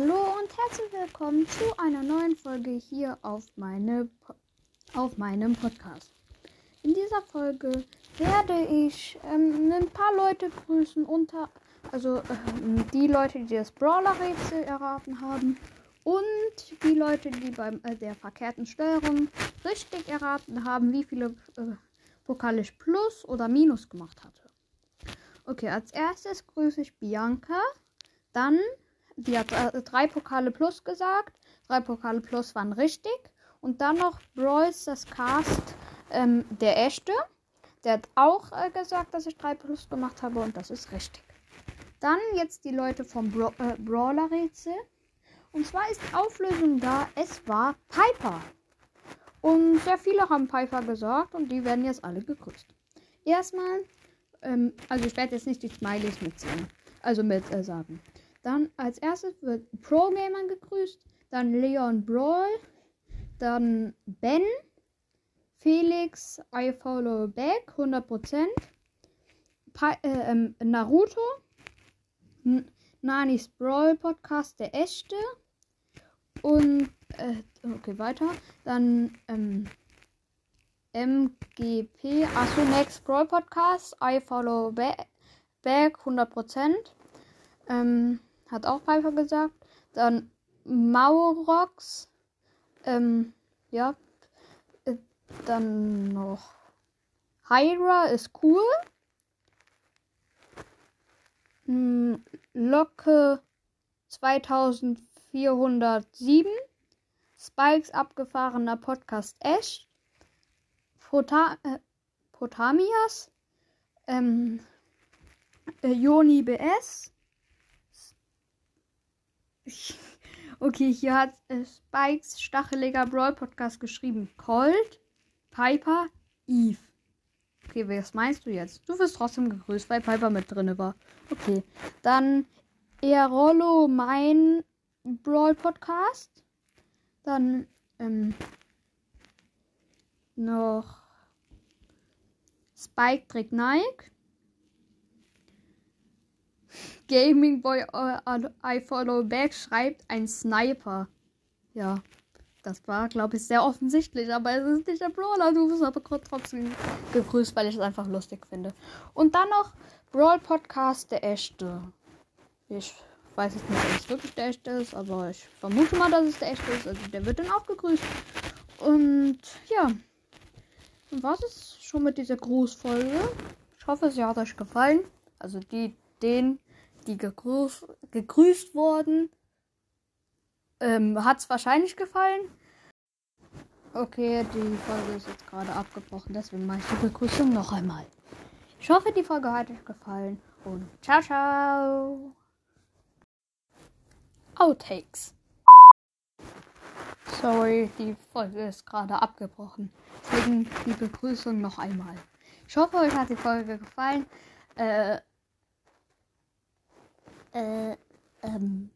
Hallo und herzlich willkommen zu einer neuen Folge hier auf, meine, auf meinem Podcast. In dieser Folge werde ich ähm, ein paar Leute grüßen, unter, also äh, die Leute, die das Brawler-Rätsel erraten haben und die Leute, die bei äh, der verkehrten Steuerung richtig erraten haben, wie viele äh, Pokale ich Plus oder Minus gemacht hatte. Okay, als erstes grüße ich Bianca. Dann, die hat äh, drei Pokale Plus gesagt. Drei Pokale Plus waren richtig. Und dann noch Brawls, das Cast, ähm, der echte. Der hat auch äh, gesagt, dass ich drei Plus gemacht habe und das ist richtig. Dann jetzt die Leute vom Bra äh, Brawler-Rätsel. Und zwar ist Auflösung da, es war Piper. Und sehr viele haben Piper gesagt und die werden jetzt alle gegrüßt. Erstmal, ähm, also ich werde jetzt nicht die Smileys mitzählen, also mit äh, sagen. Dann als erstes wird Pro Gamer gegrüßt, dann Leon Brawl, dann Ben, Felix, I follow back, 100%, pa äh, ähm, Naruto, Nanis Brawl Podcast, der echte, und, äh, okay, weiter. Dann, ähm, MGP, achso, Next Brawl Podcast, I follow back, back 100%. Ähm, hat auch Piper gesagt. Dann Maurox, ähm, ja. Äh, dann noch Hyra ist cool. Hm, Locke 2004. 407. Spikes abgefahrener Podcast Ash. Pota äh, Potamias. Ähm, äh, Joni BS. Okay, hier hat äh, Spikes Stacheliger Brawl Podcast geschrieben. Cold, Piper, Eve. Okay, was meinst du jetzt? Du wirst trotzdem gegrüßt, weil Piper mit drin war. Okay. Dann Erollo mein Brawl Podcast. Dann ähm, noch Spike trägt Nike. Gaming Boy uh, I Follow Back schreibt ein Sniper. Ja, das war, glaube ich, sehr offensichtlich, aber es ist nicht der Brawler. Du wirst aber trotzdem gegrüßt, weil ich es einfach lustig finde. Und dann noch Brawl Podcast, der echte. Ich weiß jetzt nicht, ob es wirklich der echte ist, aber ich vermute mal, dass es der echte ist. Also der wird dann auch gegrüßt. Und ja, was ist schon mit dieser Grußfolge? Ich hoffe, sie hat euch gefallen. Also die, den, die gegrüßt, gegrüßt wurden, ähm, hat es wahrscheinlich gefallen. Okay, die Folge ist jetzt gerade abgebrochen, deswegen mache ich die Begrüßung noch einmal. Ich hoffe, die Folge hat euch gefallen und ciao, ciao. Outtakes. Sorry, die Folge ist gerade abgebrochen. Deswegen die Begrüßung noch einmal. Ich hoffe, euch hat die Folge gefallen. Äh, äh, ähm.